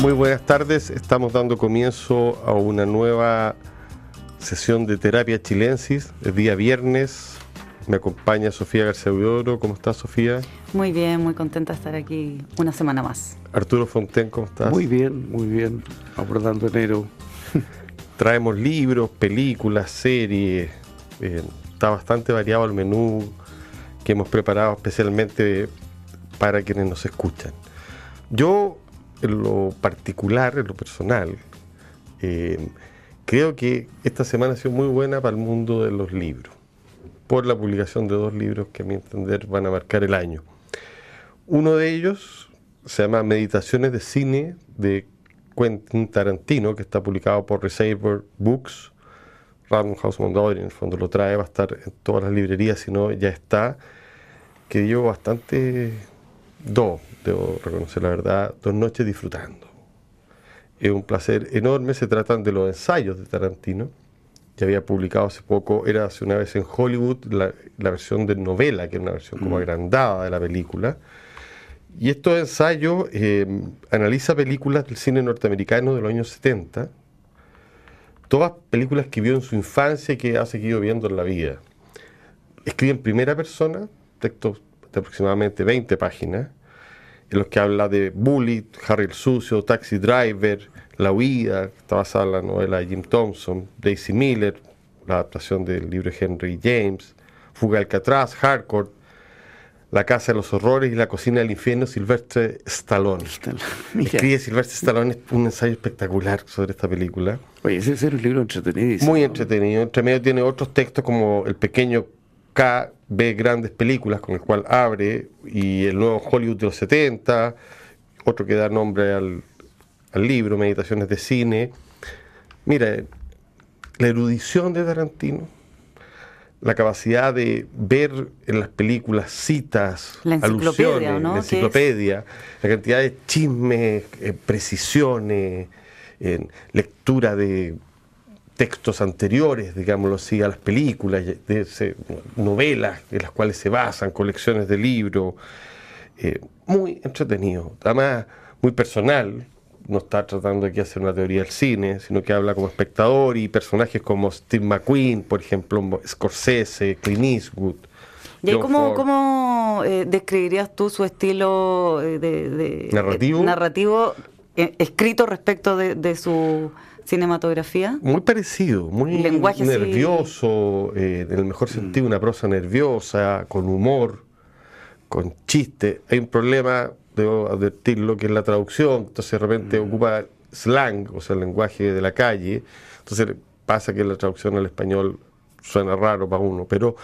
Muy buenas tardes, estamos dando comienzo a una nueva sesión de terapia chilensis, el día viernes. Me acompaña Sofía García Udoro. ¿Cómo estás, Sofía? Muy bien, muy contenta de estar aquí una semana más. Arturo Fonten, ¿cómo estás? Muy bien, muy bien. Abordando enero. Traemos libros, películas, series. Eh, está bastante variado el menú que hemos preparado especialmente para quienes nos escuchan. Yo, en lo particular, en lo personal, eh, creo que esta semana ha sido muy buena para el mundo de los libros, por la publicación de dos libros que a mi entender van a marcar el año. Uno de ellos se llama Meditaciones de Cine de Quentin Tarantino, que está publicado por Receiver Books. Random House Mondadori en el fondo lo trae, va a estar en todas las librerías, si no ya está. Que bastante, dos, debo reconocer la verdad, dos noches disfrutando. Es un placer enorme, se tratan de los ensayos de Tarantino, que había publicado hace poco, era hace una vez en Hollywood, la, versión de novela, que es una versión como agrandada de la película. Y estos ensayos eh, analiza películas del cine norteamericano de los años 70, todas películas que vio en su infancia y que ha seguido viendo en la vida. Escribe en primera persona, textos de aproximadamente 20 páginas, en los que habla de Bullet, Harry el Sucio, Taxi Driver, La Huida, que está basada en la novela de Jim Thompson, Daisy Miller, la adaptación del libro de Henry James, Fuga Alcatraz, Hardcore, La Casa de los Horrores y La Cocina del Infierno, Silvestre Stallone. Escribe Silvestre Stallone un ensayo espectacular sobre esta película. Oye, ese es un libro entretenido. Muy entretenido. Entre medio tiene otros textos como El Pequeño K ve grandes películas con el cual abre y el nuevo Hollywood de los 70, otro que da nombre al, libro, Meditaciones de Cine. Mira, la erudición de Tarantino, la capacidad de ver en las películas citas, alusiones, la enciclopedia, la cantidad de chismes, eh, precisiones, lectura de textos anteriores, digámoslo así, a las películas, de, novelas en las cuales se basan, colecciones de libros, eh, muy entretenido, además muy personal, no está tratando aquí de hacer una teoría del cine, sino que habla como espectador y personajes como Steve McQueen, por ejemplo, Scorsese, Clint Eastwood. ¿Y cómo, cómo eh, describirías tú su estilo eh, de, narrativo, narrativo escrito respecto de su cinematografía? Muy parecido, muy nervioso, eh, en el mejor sentido, una prosa nerviosa, con humor, con chiste. Hay un problema, debo advertirlo, que es la traducción. Entonces de repente mm. ocupa slang, o sea, el lenguaje de la calle. Entonces pasa que la traducción al español suena raro para uno, pero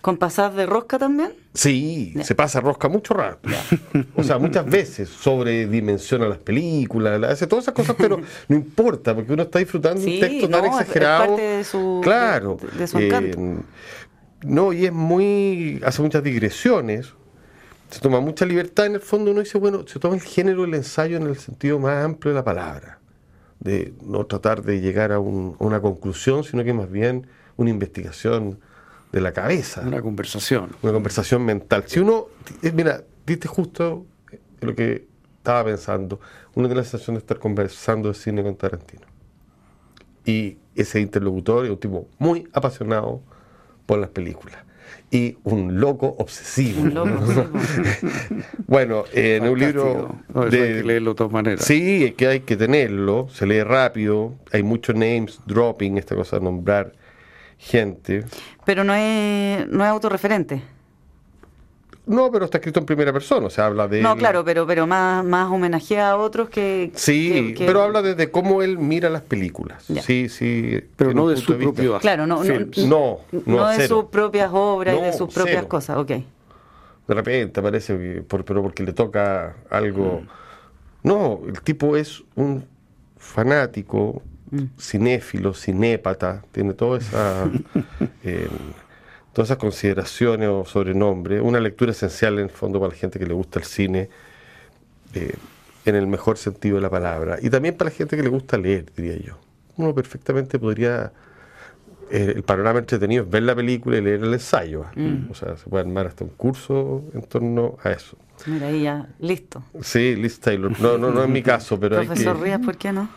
¿Con pasar de rosca también? Sí, se pasa rosca mucho rato. O sea, muchas veces sobredimensiona las películas, hace todas esas cosas, pero no importa, porque uno está disfrutando un texto tan exagerado. Es parte de su, claro. De, su encanto. Eh, no, y es muy. hace muchas digresiones. Se toma mucha libertad. En el fondo uno dice, bueno, se toma el género del ensayo en el sentido más amplio de la palabra. De no tratar de llegar a, a una conclusión, sino que más bien una investigación de la cabeza. Una conversación. Una conversación mental. Si uno, eh, mira, diste justo lo que estaba pensando, uno tiene la sensación de estar conversando de cine con Tarantino. Y ese interlocutor es un tipo muy apasionado por las películas. Y un loco obsesivo. Un loco bueno, en un libro. de, hay que leerlo de todas maneras. Sí, es que hay que tenerlo. Se lee rápido. Hay muchos names dropping, esta cosa de nombrar gente. Pero no es, no es autorreferente. No, pero está escrito en primera persona, o sea, habla de... No, claro, pero, pero más, más homenajea a otros que... Sí, pero habla desde cómo él mira las películas. Sí, sí. Pero no de su propio... Claro, no, no, no, de sus propias obras y de sus propias cosas, ok. De repente parece que, por, pero porque le toca algo... Mm. No, el tipo es un fanático Mm. cinéfilo, cinépata, tiene toda esa, eh, todas esas consideraciones o sobrenombres. Una lectura esencial en el fondo para la gente que le gusta el cine, eh, en el mejor sentido de la palabra. Y también para la gente que le gusta leer, diría yo. Uno perfectamente podría eh, el panorama entretenido es ver la película y leer el ensayo. Mm. O sea, se puede armar hasta un curso en torno a eso. Mira, ahí ya, listo. Sí, Liz Taylor. No, no, no es mi caso, pero Profesor hay que... Rías, ¿por qué no?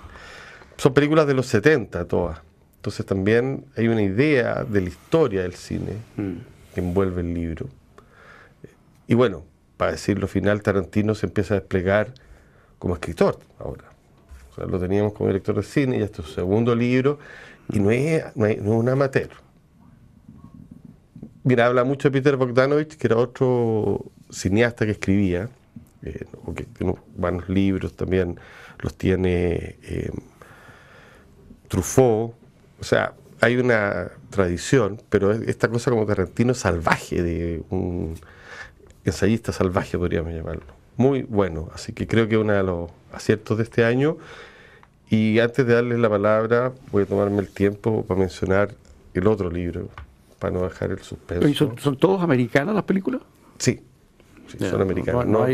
Son películas de los 70 todas. Entonces también hay una idea de la historia del cine mm. que envuelve el libro. Y bueno, para decirlo final, Tarantino se empieza a desplegar como escritor ahora. O sea, lo teníamos como director de cine y este es su segundo libro y no es, no es, un amateur. Mira, habla mucho de Peter Bogdanovich, que era otro cineasta que escribía, eh, o que tiene buenos libros también, los tiene eh, Truffaut, o sea, hay una tradición, pero esta cosa como Tarantino salvaje, de un ensayista salvaje podríamos llamarlo. Muy bueno, así que creo que es uno de los aciertos de este año. Y antes de darles la palabra, voy a tomarme el tiempo para mencionar el otro libro, para no dejar el suspenso. ¿Son, todos americanas las películas? Sí, son americanos. No,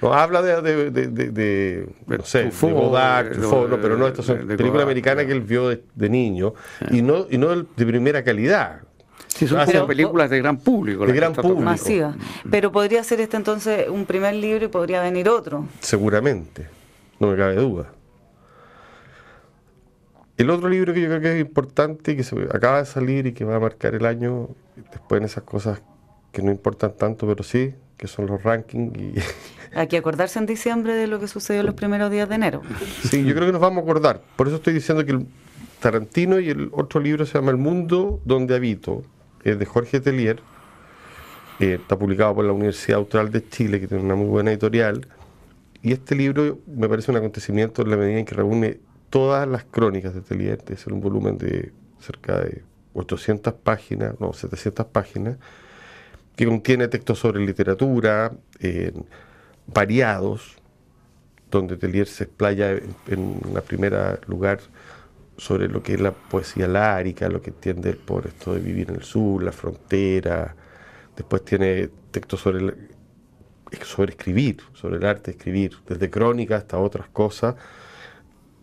no, habla de, de, de, no sé, de no, pero no, estas son películas americanas que él vio de, niño y no y no de primera calidad. Sí, son películas de gran público. De gran público. Masiva. Pero podría ser este entonces un primer libro y podría venir otro. Seguramente, no me cabe duda. El otro libro que yo creo que es importante, que se acaba de salir y que va a marcar el año, después en esas cosas que no importan tanto, pero sí, que son los rankings. Y Hay que acordarse en diciembre de lo que sucedió los primeros días de enero. Sí, yo creo que nos vamos a acordar. Por eso estoy diciendo que el Tarantino y el otro libro se llama El mundo donde habito, es de Jorge Telier, eh, está publicado por la Universidad Austral de Chile, que tiene una muy buena editorial. Y este libro me parece un acontecimiento en la medida en que reúne todas las crónicas de Telier, es un volumen de cerca de 800 páginas, no, 700 páginas, que contiene textos sobre literatura, variados, donde Telier se explaya en, un primer lugar sobre lo que es la poesía lárica, lo que entiende por esto de vivir en el sur, la frontera. Después tiene textos sobre, sobre escribir, sobre el arte de escribir, desde crónicas hasta otras cosas.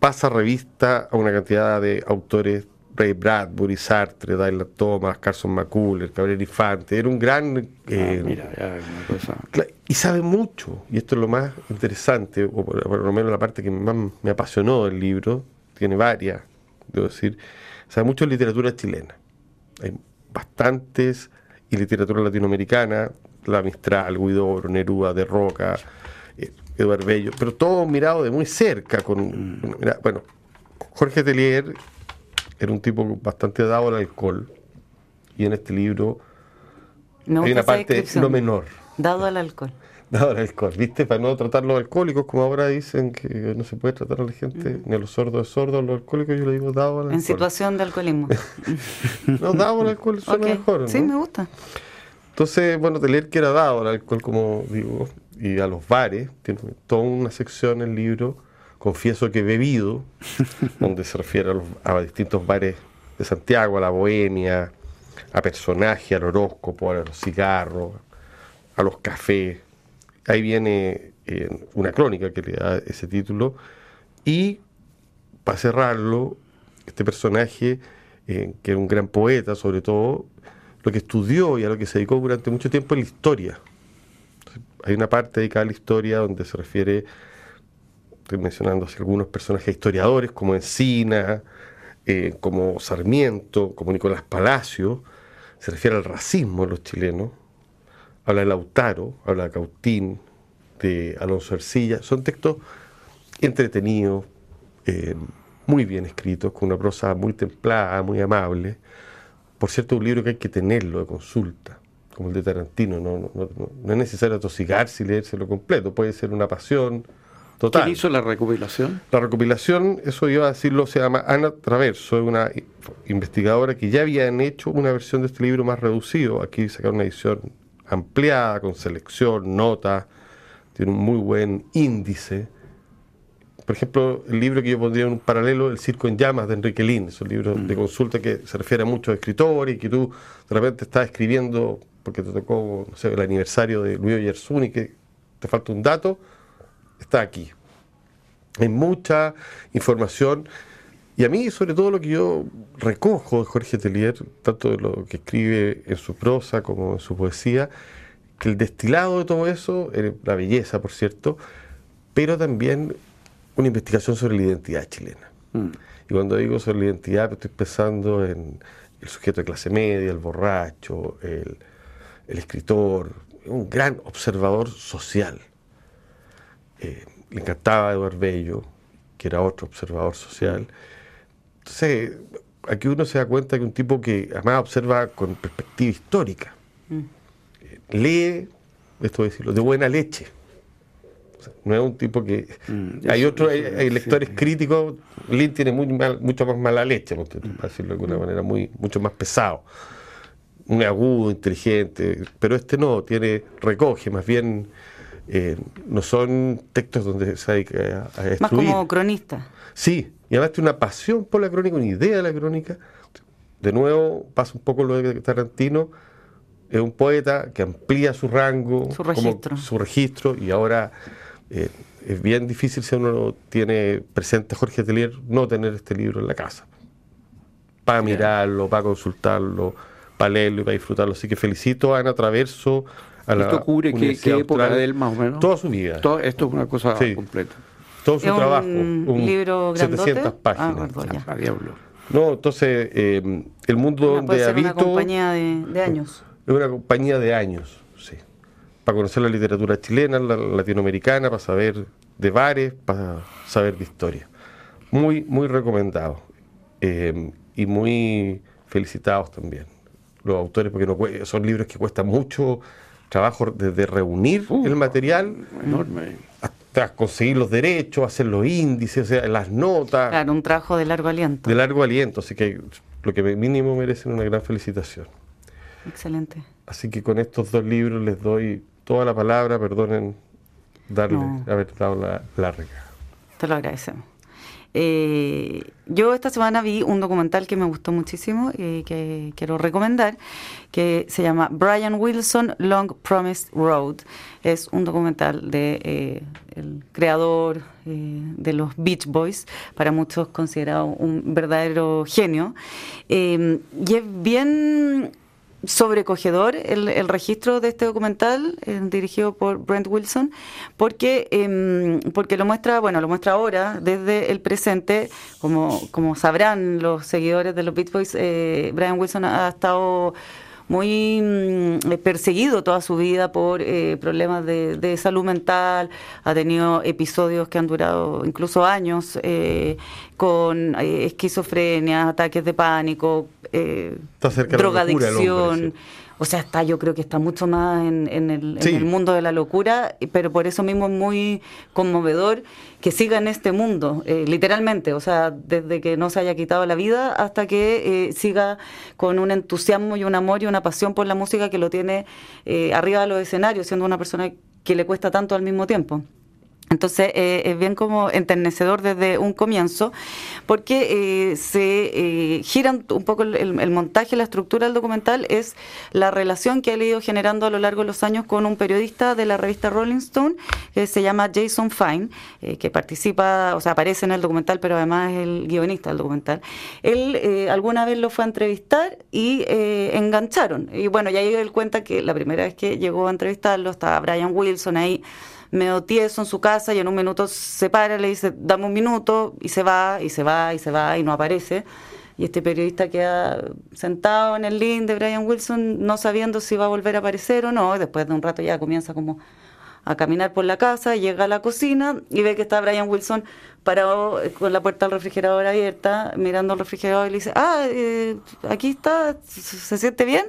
Pasa revista a una cantidad de autores Ray Bradbury, Sartre, Dylan Thomas, Carson McCullers, Gabriel Infante. Era un gran. Ah, eh, y sabe mucho, y esto es lo más interesante, o por, lo menos la parte que más me apasionó del libro, tiene varias, debo decir. Sabe mucho de literatura chilena. Hay bastantes, y literatura latinoamericana, la Mistral, Guido Neruda, De Roca, eh, Eduardo Bello, pero todo mirado de muy cerca. con mm. Bueno, Jorge Telier era un tipo bastante dado al alcohol. Y en este libro hay una parte no menor. Dado al alcohol. Dado al alcohol, ¿viste? Para no tratar los alcohólicos, como ahora dicen que no se puede tratar a la gente, ni a los sordos de sordos, a los alcohólicos, yo le digo dado al alcohol. En situación de alcoholismo. no, dado al alcohol suena mejor. ¿no? Sí, me gusta. Entonces, bueno, de leer que era dado al alcohol, como digo, y a los bares, tiene toda una sección en el libro confieso que he bebido, donde se refiere a, distintos bares de Santiago, a la bohemia, a personajes, al horóscopo, a los cigarros, a los cafés. Ahí viene eh, una crónica que le da ese título. Y para cerrarlo, este personaje, eh, que era un gran poeta sobre todo, lo que estudió y a lo que se dedicó durante mucho tiempo es la historia. Hay una parte dedicada a la historia donde se refiere estoy mencionando algunos personajes historiadores como Encina, eh, como Sarmiento, como Nicolás Palacio, se refiere al racismo de los chilenos, habla de Lautaro, habla de Cautín, de Alonso Ercilla, son textos entretenidos, eh, muy bien escritos, con una prosa muy templada, muy amable. Por cierto, un libro que hay que tenerlo de consulta, como el de Tarantino, no, no, no, no es necesario atosigarse y leérselo completo, puede ser una pasión, ¿Quién hizo la recopilación? La recopilación, eso iba a decirlo, se llama Ana Traverso, es una investigadora que ya habían hecho una versión de este libro más reducido. Aquí sacaron una edición ampliada, con selección, notas, tiene un muy buen índice. Por ejemplo, el libro que yo pondría en un paralelo, El Circo en Llamas, de Enrique Lin, es un libro de mm. consulta que se refiere a muchos escritores y que tú de repente estás escribiendo porque te tocó, no sé, el aniversario de Luis Yersuni y que te falta un dato está aquí. Hay mucha información y a mí, sobre todo, lo que yo recojo de Jorge Telier, tanto de lo que escribe en su prosa como en su poesía, que el destilado de todo eso, eh, la belleza, por cierto, pero también una investigación sobre la identidad chilena. Mm. Y cuando digo sobre la identidad, estoy pensando en el sujeto de clase media, el borracho, el, escritor, un gran observador social. Eh, le encantaba Eduardo Bello, que era otro observador social. Entonces, aquí uno se da cuenta que un tipo que además observa con perspectiva histórica, mm. eh, lee, esto decirlo, de buena leche no es un tipo que. Mm, hay otros, hay, lectores críticos. Lin tiene muy mucho más mala leche, por decirlo de alguna mm. manera, muy, mucho más pesado. Un agudo, inteligente. Pero este no, tiene, recoge, más bien. Eh, no son textos donde se hay que a Más como cronista. Sí, y además tiene una pasión por la crónica, una idea de la crónica. De nuevo, pasa un poco lo de Tarantino. Es un poeta que amplía su rango, su registro, su registro y ahora eh, es bien difícil si uno tiene presente a Jorge Atelier no tener este libro en la casa. Para mirarlo, para consultarlo, para leerlo y para disfrutarlo. Así que felicito a Ana Traverso. A la ¿Esto cubre qué, época de él más o menos? Toda su vida. esto es una cosa completa. Todo su trabajo. Un libro grandote? 700 páginas. Ah, no, entonces, eh, el mundo donde habito... Es una compañía de años. Es una compañía de años para conocer la literatura chilena, la latinoamericana, para saber de bares, para saber de historia. Muy, muy recomendado. Eh, y muy felicitados también los autores, porque no, son libros que cuestan mucho trabajo desde reunir uh, el material, enorme. hasta conseguir los derechos, hacer los índices, o sea, las notas. Claro, un trabajo de largo aliento. De largo aliento, así que lo que mínimo merecen una gran felicitación. Excelente. Así que con estos dos libros les doy toda la palabra, perdonen darle, haber dado la, larga. Te lo agradecemos. Eh, yo esta semana vi un documental que me gustó muchísimo y que quiero recomendar, que se llama Brian Wilson Long Promised Road. Es un documental de eh, el creador eh, de los Beach Boys, para muchos considerado un verdadero genio. y es bien sobrecogedor el, el, registro de este documental eh, dirigido por Brent Wilson porque em, porque lo muestra bueno lo muestra ahora desde el presente. Como como sabrán los seguidores de los Beat Boys eh, Brian Wilson ha estado muy mm, perseguido toda su vida por eh, problemas de, salud mental, ha tenido episodios que han durado incluso años eh, con eh, esquizofrenia, ataques de pánico, drogadicción. O sea, está, yo creo que está mucho más en, el, mundo de la locura, pero por eso mismo es muy conmovedor que siga en este mundo, eh, literalmente, o sea, desde que no se haya quitado la vida hasta que eh, siga con un entusiasmo y un amor y una pasión por la música que lo tiene eh, arriba de los escenarios, siendo una persona que le cuesta tanto al mismo tiempo. Entonces eh, es bien como enternecedor desde un comienzo, porque eh, se eh, gira un poco el, montaje, la estructura del documental es la relación que ha ido generando a lo largo de los años con un periodista de la revista Rolling Stone que se llama Jason Fine, que participa, o sea, aparece en el documental, pero además es el guionista del documental. Él alguna vez lo fue a entrevistar y engancharon. Y bueno, ya ahí él cuenta que la primera vez que llegó a entrevistarlo estaba Brian Wilson ahí medio tieso en su casa y en un minuto se para, le dice, dame un minuto, y se va, y se va, y se va, y no aparece. Y este periodista queda sentado en el link de Brian Wilson, no sabiendo si va a volver a aparecer o no. Después de un rato ya comienza como a caminar por la casa, llega a la cocina y ve que está Brian Wilson parado eh, con la puerta del refrigerador abierta, mirando el refrigerador y le dice, ah, eh, aquí está, ¿se siente bien?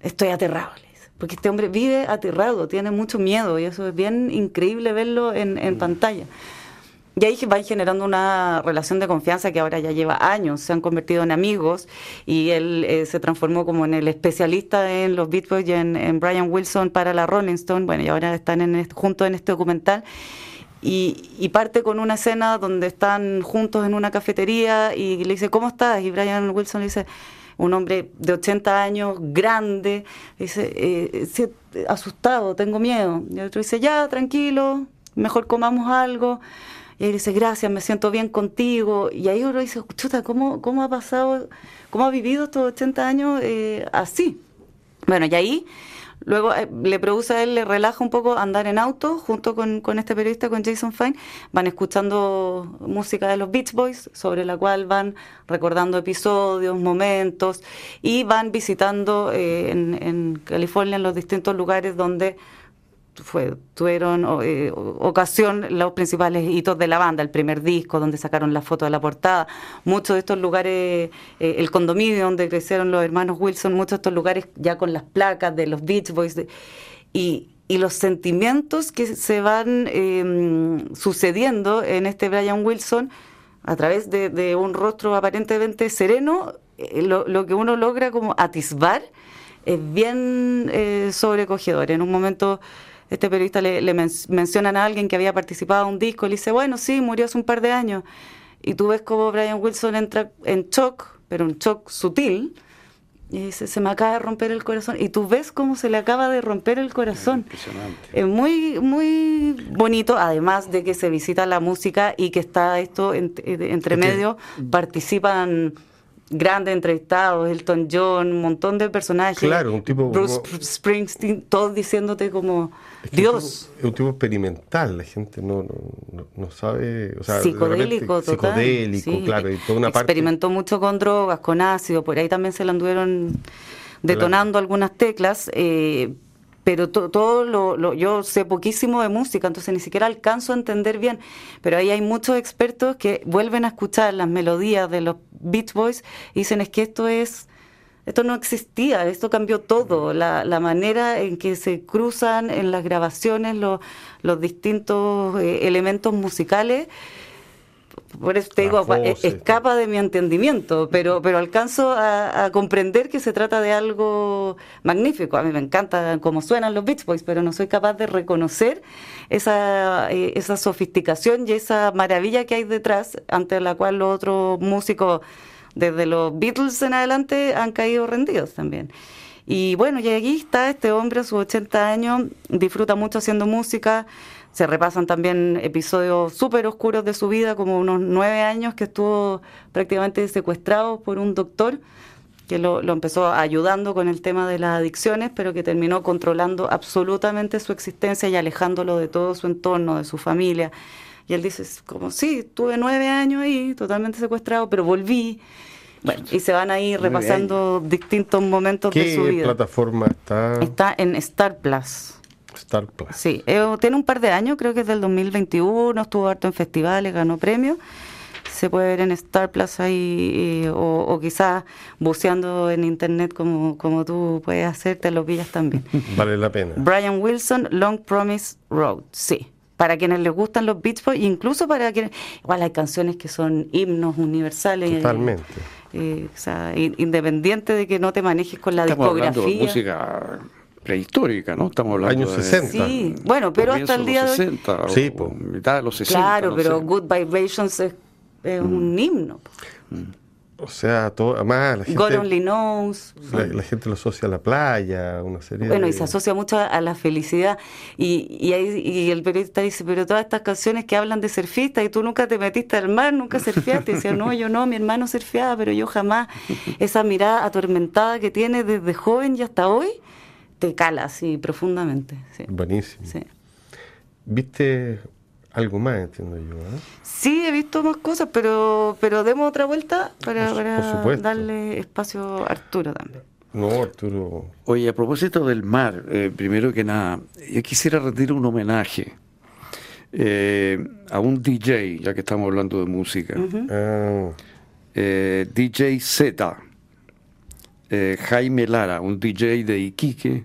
Estoy aterrado porque este hombre vive aterrado, tiene mucho miedo y eso es bien increíble verlo en, en mm. pantalla. Y ahí van generando una relación de confianza que ahora ya lleva años, se han convertido en amigos y él eh, se transformó como en el especialista en los Beat Boys y en, Brian Wilson para la Rolling Stone, bueno, y ahora están en juntos en este documental. Y, y, parte con una escena donde están juntos en una cafetería y le dice, ¿cómo estás? Y Brian Wilson le dice, un hombre de 80 años, grande, dice, eh, asustado, tengo miedo. Y el otro dice, ya, tranquilo, mejor comamos algo. Y él dice, gracias, me siento bien contigo. Y ahí uno dice, chuta, ¿cómo, cómo ha pasado, cómo ha vivido estos 80 años eh, así? Bueno, y ahí Luego eh, le produce a él, le relaja un poco andar en auto junto con, con, este periodista, con Jason Fine. Van escuchando música de los Beach Boys, sobre la cual van recordando episodios, momentos, y van visitando eh, en, en California, en los distintos lugares donde fue, tuvieron eh, ocasión los principales hitos de la banda, el primer disco donde sacaron la foto de la portada, muchos de estos lugares, eh, el condominio donde crecieron los hermanos Wilson, muchos de estos lugares ya con las placas de los Beach Boys y, los sentimientos que se van em, sucediendo en este Brian Wilson a través de, un rostro aparentemente sereno, eh, lo, lo, que uno logra como atisbar es bien sobrecogedor. En un momento este periodista le, le mencionan a alguien que había participado en un disco, y le dice, bueno, sí, murió hace un par de años. Y tú ves cómo Brian Wilson entra en shock, pero un shock sutil, y dice, se me acaba de romper el corazón. Y tú ves cómo se le acaba de romper el corazón. Es muy, muy bonito, además de que se visita la música y que está esto entre medio, participan grandes entrevistados, Elton John, un montón de personajes. Claro, un tipo. Bruce Springsteen, todos diciéndote como Dios. Es un, tipo, experimental, la gente no, no, no sabe. psicodélico, total. Psicodélico, claro. Y toda una Experimentó mucho con drogas, con ácido, por ahí también se le anduvieron detonando algunas teclas. Eh, pero todo lo, yo sé poquísimo de música, entonces ni siquiera alcanzo a entender bien, pero ahí hay muchos expertos que vuelven a escuchar las melodías de los Beach Boys y dicen es que esto es, esto no existía, esto cambió todo, la, la manera en que se cruzan en las grabaciones los, los distintos eh, elementos musicales por eso te digo, e-, escapa de mi entendimiento, pero, pero alcanzo a, comprender que se trata de algo magnífico. A mí me encanta cómo suenan los Beach Boys, pero no soy capaz de reconocer esa, eh, esa sofisticación y esa maravilla que hay detrás, ante la cual los otros músicos, desde los Beatles en adelante, han caído rendidos también. Y bueno, y aquí está este hombre a sus 80 años, disfruta mucho haciendo música se repasan también episodios súper oscuros de su vida, como unos nueve años que estuvo prácticamente secuestrado por un doctor que lo, empezó ayudando con el tema de las adicciones, pero que terminó controlando absolutamente su existencia y alejándolo de todo su entorno, de su familia. Y él dice, como, sí, tuve nueve años ahí, totalmente secuestrado, pero volví. Bueno, y se van ahí repasando distintos momentos de su vida. ¿Qué plataforma está? Está en Star Plus. Star Plus. Sí, eh, tiene un par de años, creo que es del 2021, estuvo harto en festivales, ganó premios. Se puede ver en Star Plus ahí, eh, o, quizás buceando en internet como, como tú puedes hacer, te lo pillas también. Vale la pena. Brian Wilson, Long Promise Road, sí para quienes les gustan los Beach Boys, incluso para quienes, igual hay canciones que son himnos universales. Totalmente. Eh, o sea, independiente de que no te manejes con la discografía. de música prehistórica, ¿no? Estamos hablando años 60. Sí, bueno, pero hasta el día de 60, sí, o, mitad de los 60. Claro, pero Good Vibrations es, un mm. himno. Mm. O sea, todo, además la gente, God Only Knows. La, gente lo asocia a la playa, una serie Bueno, y se asocia mucho a, la felicidad. Y, y, y, el periodista dice, pero todas estas canciones que hablan de surfistas y tú nunca te metiste al mar, nunca surfeaste. Y decía, no, yo no, mi hermano surfeaba, pero yo jamás. Esa mirada atormentada que tiene desde joven y hasta hoy, te cala así profundamente. Buenísimo. ¿Viste algo más, entiendo yo? ¿eh? Sí, he visto más cosas, pero, pero demos otra vuelta para, darle espacio a Arturo también. No, Arturo. Oye, a propósito del mar, eh, primero que nada, yo quisiera rendir un homenaje eh, a un DJ, ya que estamos hablando de música. Ah. DJ Z eh, Jaime Lara, un DJ de Iquique,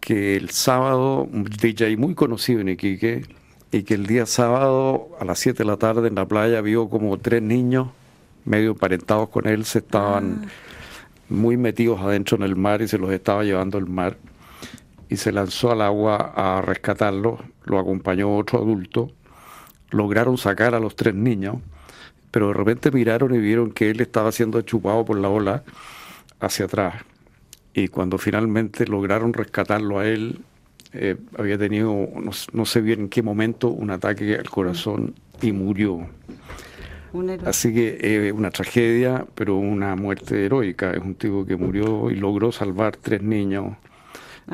que el sábado, un DJ muy conocido en Iquique, y que el día sábado a las 7 de la tarde en la playa vio como tres niños medio emparentados con él se estaban ah. muy metidos adentro en el mar y se los estaba llevando el mar y se lanzó al agua a rescatarlos, lo acompañó otro adulto, lograron sacar a los tres niños, pero de repente miraron y vieron que él estaba siendo chupado por la ola hacia atrás. Y cuando finalmente lograron rescatarlo a él, eh, había tenido, no, sé bien en qué momento, un ataque al corazón y murió. Así que es una tragedia, pero una muerte heroica. Es un tipo que murió y logró salvar tres niños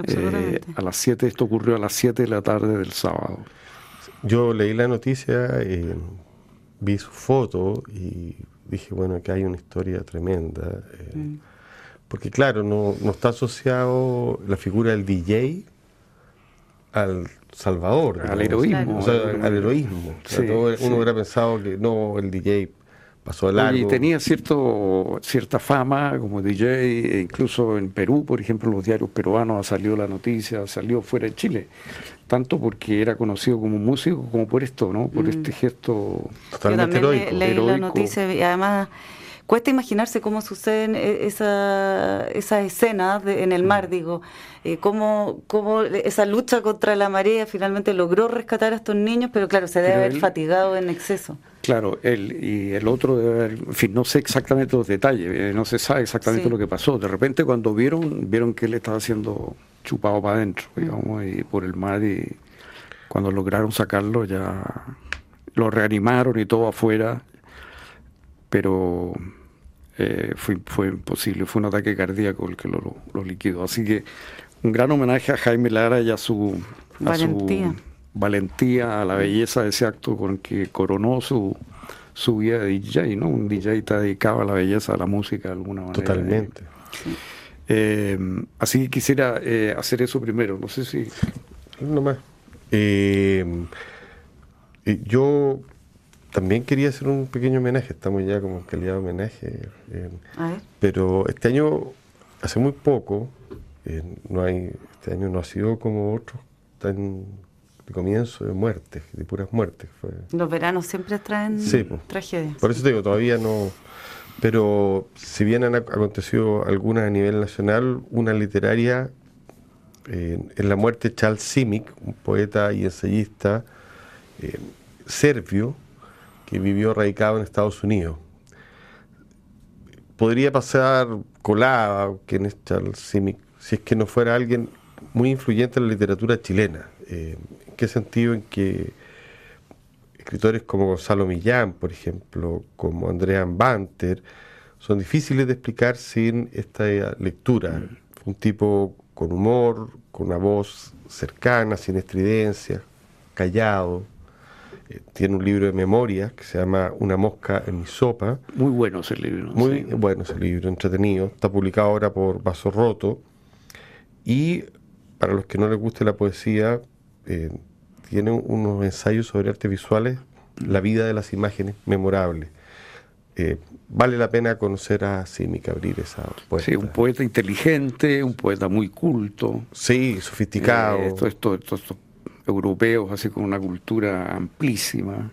Eh, a las 7, esto ocurrió a las 7 de la tarde del sábado. Yo leí la noticia, eh, vi su foto y dije, bueno, que hay una historia tremenda. Eh, mm. Porque claro, no, no está asociado la figura del DJ al Salvador. Al heroísmo. al heroísmo. uno hubiera pensado que no, el DJ pasó el largo. Y tenía cierto, cierta fama como DJ, e incluso en Perú, por ejemplo, los diarios peruanos ha salido la noticia, salió fuera de Chile. Tanto porque era conocido como músico como por esto, ¿no? Por mm. este gesto totalmente heroico. leí la noticia y además cuesta imaginarse cómo suceden esas esa escenas en el mar, digo, eh, cómo, cómo, esa lucha contra la marea finalmente logró rescatar a estos niños, pero claro, se debe haber fatigado en exceso. Claro, él y el otro debe haber, en fin, no sé exactamente los detalles, eh, no se sabe exactamente lo que pasó. De repente cuando vieron, vieron que él estaba siendo chupado para adentro, mm. digamos, y por el mar y cuando lograron sacarlo ya lo reanimaron y todo afuera pero eh, fue, fue imposible, fue un ataque cardíaco el que lo, lo, liquidó. Así que un gran homenaje a Jaime Lara y a su valentía, valentía a la belleza de ese acto con que coronó su, su vida de DJ, ¿no? Un DJ está dedicado a la belleza, a la música de alguna manera. Totalmente. Eh, así que quisiera eh, hacer eso primero, no sé si... No más. yo también quería hacer un pequeño homenaje, estamos ya como en calidad de homenaje. pero este año, hace muy poco, no hay, este año no ha sido como otros tan de comienzo de muertes, de puras muertes. Los veranos siempre traen tragedias. Por eso te digo, todavía no. Pero si bien han acontecido algunas a nivel nacional, una literaria, en la muerte de Charles Simic, un poeta y ensayista eh, serbio, que vivió radicado en Estados Unidos. Podría pasar colada que es Charles Simic si es que no fuera alguien muy influyente en la literatura chilena. Eh, ¿En qué sentido? En que escritores como Gonzalo Millán, por ejemplo, como Andrea Banter, son difíciles de explicar sin esta lectura. Un tipo con humor, con una voz cercana, sin estridencia, callado, eh, tiene un libro de memoria que se llama Una mosca en mi sopa. Muy bueno ese libro. Muy bueno ese libro, entretenido. Está publicado ahora por Vaso Roto. Y para los que no les guste la poesía, eh, tiene unos ensayos sobre artes visuales, la vida de las imágenes, memorable. Eh, vale la pena conocer a Simic, abrir esa poeta. Sí, un poeta inteligente, un poeta muy culto. Sí, sofisticado. esto, esto, esto, europeos, así con una cultura amplísima.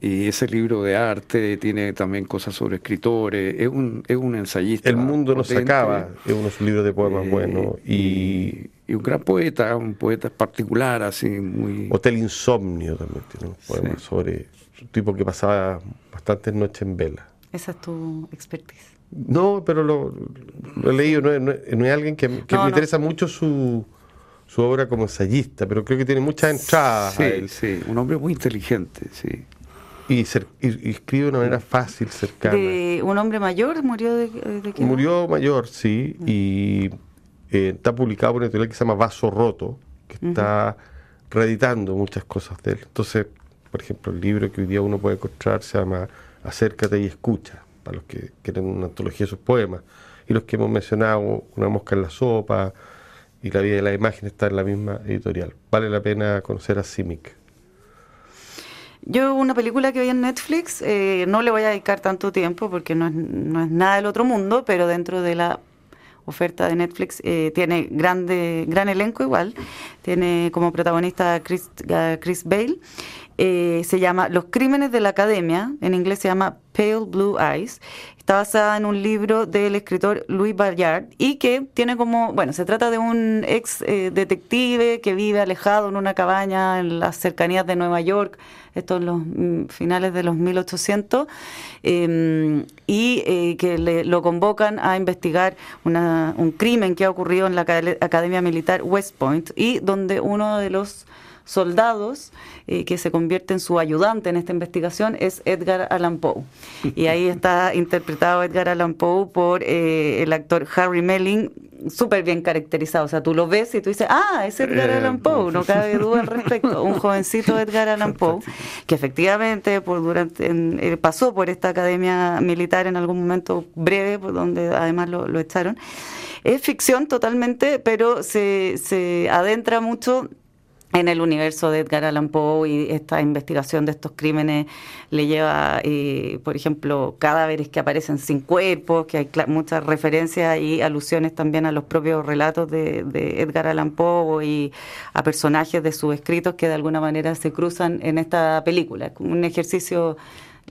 Y ese libro de arte tiene también cosas sobre escritores, es un, es un ensayista. El mundo no se acaba, es uno de sus libros de poemas eh, buenos. Y, y, un gran poeta, un poeta particular, así muy... Hotel Insomnio también tiene un poema sobre un tipo que pasaba bastantes noches en vela. Esa es tu expertise. No, pero lo, he leído, no, es alguien que, me interesa mucho su su obra como ensayista, pero creo que tiene muchas entradas. Sí, sí, un hombre muy inteligente, sí. Y, escribe de una manera fácil, cercana. ¿Un hombre mayor murió de, qué Murió mayor, sí, mm. y eh, está publicado por una editorial que se llama Vaso Roto, que está reeditando muchas cosas de él. Entonces, por ejemplo, el libro que hoy día uno puede encontrar se llama Acércate y escucha, para los que quieren una antología de sus poemas. Y los que hemos mencionado, Una mosca en la sopa, y la imagen está en la misma editorial. Vale la pena conocer a Simic. Yo una película que vi en Netflix, eh, no le voy a dedicar tanto tiempo porque no es, no es nada del otro mundo, pero dentro de la oferta de Netflix eh, tiene grande, gran elenco igual. Tiene como protagonista a Chris, Chris Bale. Eh, se llama Los Crímenes de la Academia, en inglés se llama Pale Blue Eyes. Está basada en un libro del escritor Louis Bayard y que tiene como, bueno, se trata de un ex eh, detective que vive alejado en una cabaña en las cercanías de Nueva York, esto en los mm, finales de los 1800, em, y eh, que le, lo convocan a investigar un crimen que ha ocurrido en la Academia Militar West Point y donde uno de los soldados eh, que se convierte en su ayudante en esta investigación es Edgar Allan Poe. Y ahí está interpretado Edgar Allan Poe por eh, el actor Harry Melling, súper bien caracterizado. O sea, tú lo ves y tú dices, ah, es Edgar eh, Allan Poe, no cabe duda al respecto. Un jovencito Edgar Allan Poe, que efectivamente por durante pasó por esta academia militar en algún momento breve, por donde además lo, lo echaron. Es ficción totalmente, pero se, se adentra mucho en el universo de Edgar Allan Poe y esta investigación de estos crímenes le lleva, eh, por ejemplo, cadáveres que aparecen sin cuerpos, que hay muchas referencias y alusiones también a los propios relatos de, de, Edgar Allan Poe y a personajes de sus escritos que de alguna manera se cruzan en esta película. Es como un ejercicio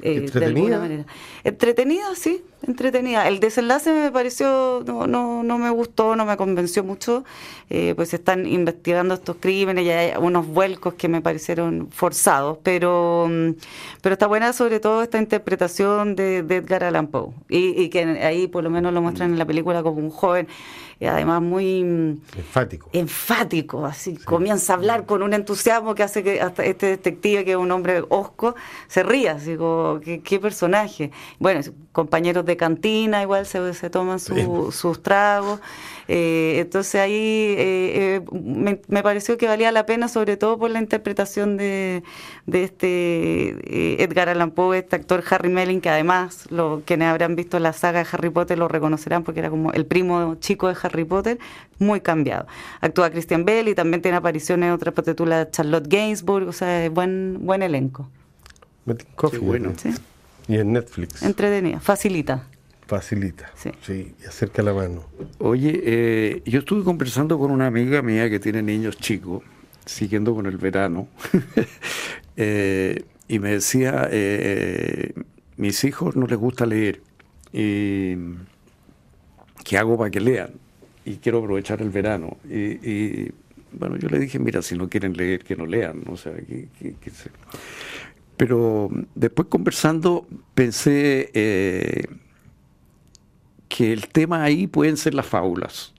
eh, de alguna manera. Entretenida, sí, entretenida. El desenlace me pareció, no, no, no me gustó, no me convenció mucho, eh, pues están investigando estos crímenes y hay unos vuelcos que me parecieron forzados, pero, mm, pero está buena sobre todo esta interpretación de, Edgar Allan Poe y, que ahí por lo menos lo muestran en la película como un joven y además muy mm, enfático. Enfático, así comienza a hablar con un entusiasmo que hace que hasta este detective, que es un hombre osco, se ría, así como, qué, qué personaje. Bueno, compañeros de cantina igual se, se toman sus tragos. Eh, entonces ahí eh, eh, me, pareció que valía la pena, sobre todo por la interpretación de, de este Edgar Allan Poe, este actor Harry Melling, que además lo, quienes habrán visto la saga de Harry Potter lo reconocerán porque era como el primo chico de Harry Potter, muy cambiado. Actúa Christian Bell y también tiene apariciones en otra titula Charlotte Gainsbourg, o sea, buen, buen elenco. Coffee, bueno. Y en Netflix. Entretenida, facilita. Facilita. Sí. y acerca la mano. Oye, eh, yo estuve conversando con una amiga mía que tiene niños chicos, siguiendo con el verano, eh, y me decía, eh, mis hijos no les gusta leer, y ¿qué hago para que lean? Y quiero aprovechar el verano. Y, bueno, yo le dije, mira, si no quieren leer, que no lean, o sea, que, Pero después conversando pensé que el tema ahí pueden ser las fábulas.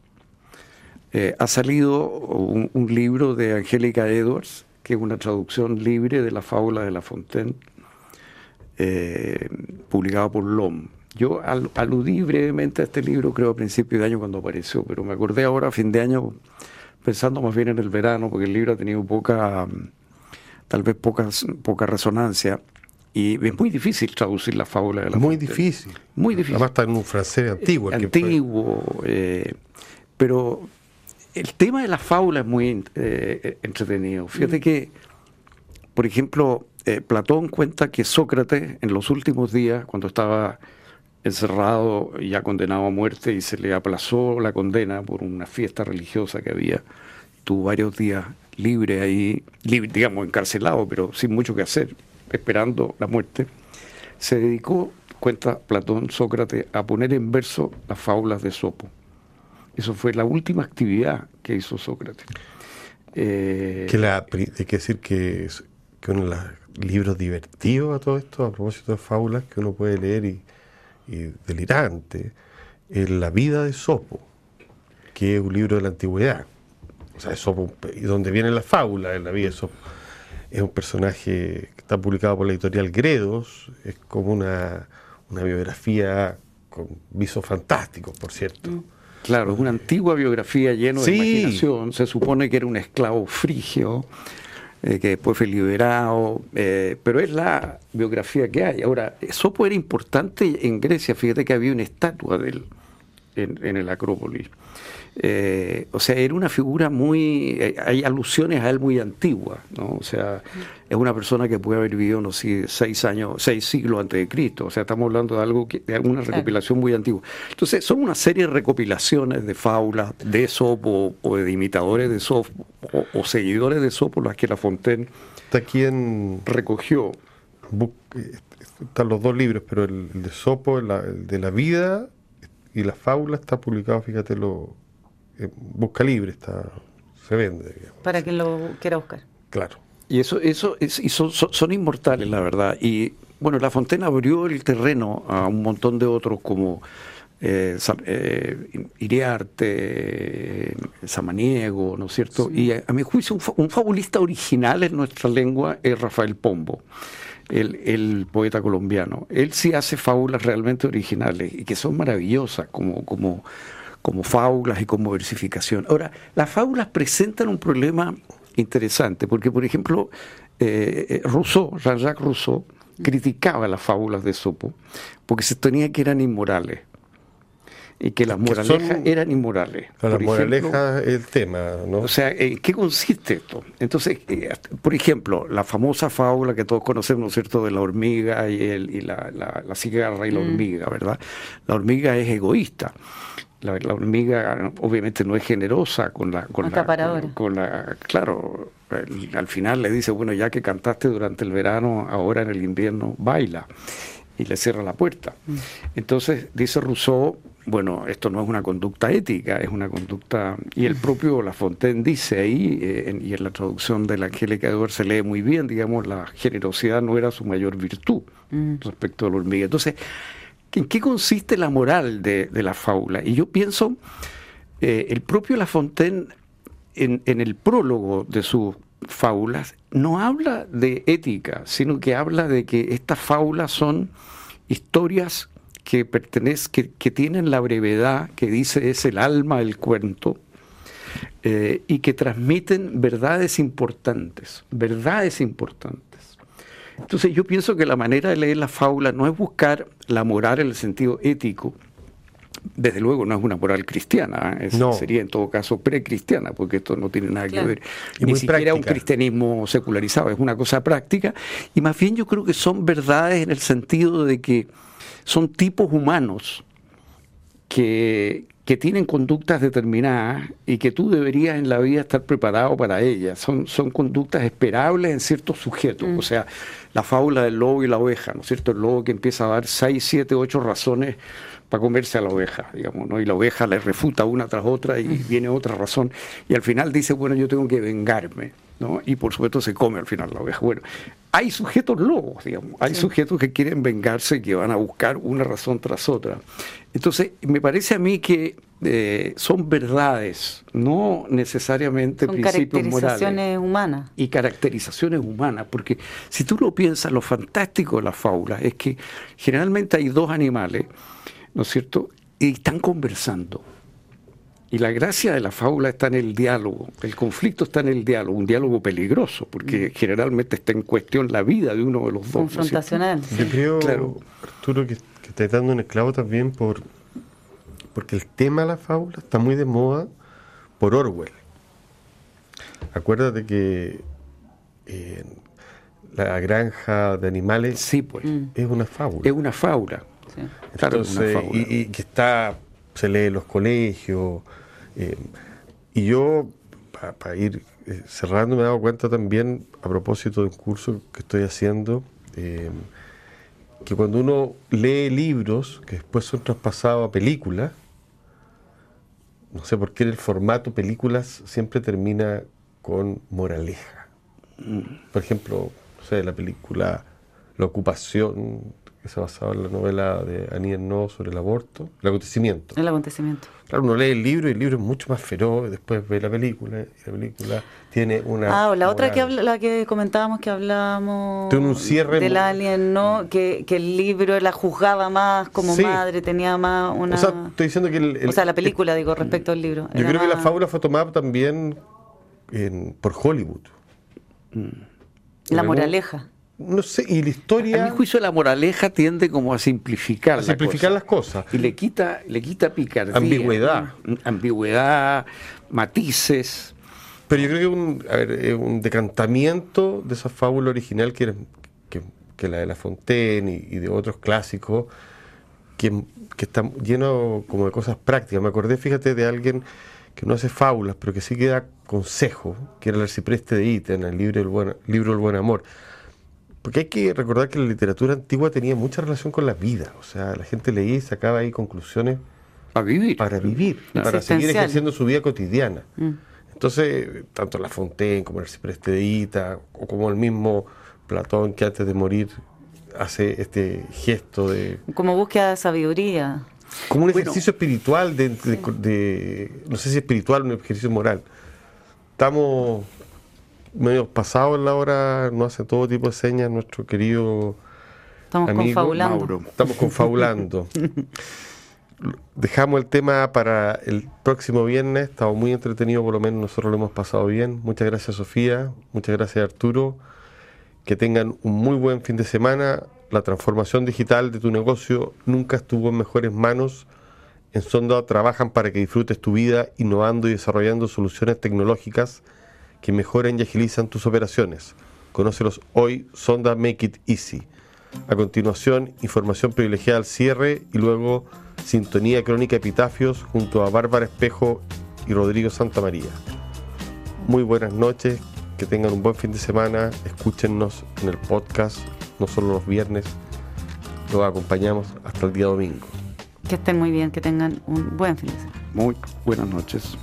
Eh, ha salido un, libro de Angélica Edwards, que es una traducción libre de la fábula de La Fontaine, eh, publicado por LOM. Yo aludí brevemente a este libro, creo, a principio de año cuando apareció, pero me acordé ahora, a fin de año, pensando más bien en el verano, porque el libro ha tenido poca, tal vez poca, poca resonancia. Y es muy difícil traducir la fábula de la Muy difícil. Muy difícil. Además está en un francés antiguo. Antiguo. Eh, pero el tema de la fábula es muy eh, entretenido. Fíjate mm. que, por ejemplo, eh, Platón cuenta que Sócrates en los últimos días, cuando estaba encerrado y ya condenado a muerte y se le aplazó la condena por una fiesta religiosa que había, tuvo varios días libre ahí, libre, digamos, encarcelado, pero sin mucho que hacer esperando la muerte, se dedicó, cuenta Platón, Sócrates, a poner en verso las fábulas de Sopo. Eso fue la última actividad que hizo Sócrates. Eh, que la, hay que decir que, uno de los libros divertidos a todo esto, a propósito de fábulas que uno puede leer y, delirante, es La vida de Sopo, que es un libro de la antigüedad. O sea, Sopo, y donde viene la fábula de la vida de Sopo es un personaje que está publicado por la editorial Gredos, es como una, biografía con visos fantásticos, por cierto. Mm. Claro, es una antigua biografía llena de imaginación. Se supone que era un esclavo frigio, eh, que después fue liberado, eh, pero es la biografía que hay. Ahora, Sopo era importante en Grecia, fíjate que había una estatua de él en, en el Acrópolis. Eh, o sea, era una figura muy, eh, hay alusiones a él muy antiguas, ¿no? O sea, es una persona que puede haber vivido, no sé, seis años, seis siglos antes de Cristo. O sea, estamos hablando de algo que, de alguna recopilación muy antigua. Entonces, son una serie de recopilaciones de fábulas de Sopo o de imitadores de Sopo o, seguidores de Sopo, las que La Fontaine Está aquí recogió. Están los dos libros, pero el, de Sopo, el, de la vida y la fábula está publicado, fíjate lo eh, busca libre, está, se vende. Para quien lo quiera buscar. Claro. Y eso, eso es, y son, son, inmortales, la verdad. Y bueno, La Fontena abrió el terreno a un montón de otros como eh, eh, Iriarte, Samaniego, ¿no es cierto? Y a, mi juicio un, fabulista original en nuestra lengua es Rafael Pombo. El, el, poeta colombiano. Él sí hace fábulas realmente originales y que son maravillosas como, como, como fábulas y como versificación. Ahora, las fábulas presentan un problema interesante, porque por ejemplo, eh, Rousseau, Jean-Jacques Rousseau, criticaba las fábulas de Sopo porque se tenía que eran inmorales y que las moralejas eran inmorales. Las moralejas es el tema, ¿no? O sea, ¿en qué consiste esto? Entonces, eh, por ejemplo, la famosa fábula que todos conocemos, ¿no es cierto?, de la hormiga y, el, y la, la, cigarra y la mm. hormiga, ¿verdad? La hormiga es egoísta. La, hormiga obviamente no es generosa con la... Con la, con, la, claro, al final le dice, bueno, ya que cantaste durante el verano, ahora en el invierno, baila. Y le cierra la puerta. Mm. Entonces, dice Rousseau, bueno, esto no es una conducta ética, es una conducta... Y el propio La Fontaine dice ahí, eh, y en la traducción de la Angélica Edwards se lee muy bien, digamos, la generosidad no era su mayor virtud mm. respecto a la hormiga. Entonces, ¿en qué consiste la moral de, la fábula? Y yo pienso, eh, el propio La Fontaine, en, el prólogo de sus fábulas, no habla de ética, sino que habla de que estas fábulas son historias que, que, tienen la brevedad que dice es el alma del cuento eh, y que transmiten verdades importantes, verdades importantes. Entonces yo pienso que la manera de leer la fábula no es buscar la moral en el sentido ético, desde luego no es una moral cristiana, ¿eh? sería en todo caso precristiana, porque esto no tiene nada que ver, ni siquiera un cristianismo secularizado, es una cosa práctica, y más bien yo creo que son verdades en el sentido de que son tipos humanos que, tienen conductas determinadas y que tú deberías en la vida estar preparado para ellas. Son, son conductas esperables en ciertos sujetos. Mm. O sea, la fábula del lobo y la oveja, ¿no es cierto? El lobo que empieza a dar seis, siete, ocho razones para comerse a la oveja, digamos, ¿no? Y la oveja le refuta una tras otra y viene otra razón. Y al final dice, bueno, yo tengo que vengarme. Y por supuesto se come al final la oveja. Bueno, hay sujetos lobos, digamos, hay sujetos que quieren vengarse y que van a buscar una razón tras otra. Entonces, me parece a mí que eh, son verdades, no necesariamente son principios caracterizaciones humanas. Y caracterizaciones humanas, porque si tú lo piensas, lo fantástico de la fábula es que generalmente hay dos animales, ¿no es cierto? Y están conversando. Y la gracia de la fábula está en el diálogo, el conflicto está en el diálogo, un diálogo peligroso, porque mm. generalmente está en cuestión la vida de uno de los dos. Confrontacional. Yo creo, claro. Arturo, que, que estás dando un esclavo también por porque el tema de la fábula está muy de moda por Orwell. Acuérdate que eh, la granja de animales sí, pues. es una fábula. Es una fábula. Y, que está, se lee en los colegios, eh, y yo, para ir eh, cerrando, me he dado cuenta también, a propósito de un curso que estoy haciendo, eh, que cuando uno lee libros que después son traspasados a películas, no sé por qué el formato películas siempre termina con moraleja. Mm. Por ejemplo, no sé, la película La ocupación que se basaba en la novela de Annie No sobre el aborto, el acontecimiento. El acontecimiento. Claro, uno lee el libro y el libro es mucho más feroz, después ve la película y la película tiene una... Ah, la otra que la que comentábamos que hablábamos tiene un cierre del Alien, ¿no? Que, que, el libro la juzgaba más como madre, tenía más una... O sea, estoy diciendo que... El, o sea, la película, digo, respecto al libro. Yo creo que la fábula fue tomada también por Hollywood. La moraleja no sé, y la historia... A mi juicio la moraleja tiende como a simplificar, a simplificar las cosas. Y le quita, le quita picardía. Ambigüedad. Ambigüedad, matices. Pero yo creo que un, a ver, un decantamiento de esa fábula original que, que, la de La Fontaine y, de otros clásicos, que, que está lleno como de cosas prácticas. Me acordé, fíjate, de alguien que no hace fábulas, pero que sí que da consejo, que era el arcipreste de Ita en el libro El Buen, libro el Buen Amor porque hay que recordar que la literatura antigua tenía mucha relación con la vida. O sea, la gente leía y sacaba ahí conclusiones. Para vivir. Para vivir, para seguir ejerciendo su vida cotidiana. Mm. Entonces, tanto La Fontaine como el cipreste de Ita, o como el mismo Platón que antes de morir hace este gesto de... Como búsqueda de sabiduría. Como un ejercicio espiritual, de, no sé si espiritual o un ejercicio moral. Estamos medio pasados en la hora, no hace todo tipo de señas nuestro querido Estamos confabulando. Estamos confabulando. Dejamos el tema para el próximo viernes. Estamos muy entretenidos, por lo menos nosotros lo hemos pasado bien. Muchas gracias, Sofía. Muchas gracias, Arturo. Que tengan un muy buen fin de semana. La transformación digital de tu negocio nunca estuvo en mejores manos. En Sonda trabajan para que disfrutes tu vida innovando y desarrollando soluciones tecnológicas que mejoren y agilizan tus operaciones. Conócelos hoy, Sonda Make It Easy. A continuación, información privilegiada al cierre y luego Sintonía Crónica Epitafios junto a Bárbara Espejo y Rodrigo Santa María. Muy buenas noches, que tengan un buen fin de semana, escúchennos en el podcast, no solo los viernes, los acompañamos hasta el día domingo. Que estén muy bien, que tengan un buen fin de semana. Muy buenas noches.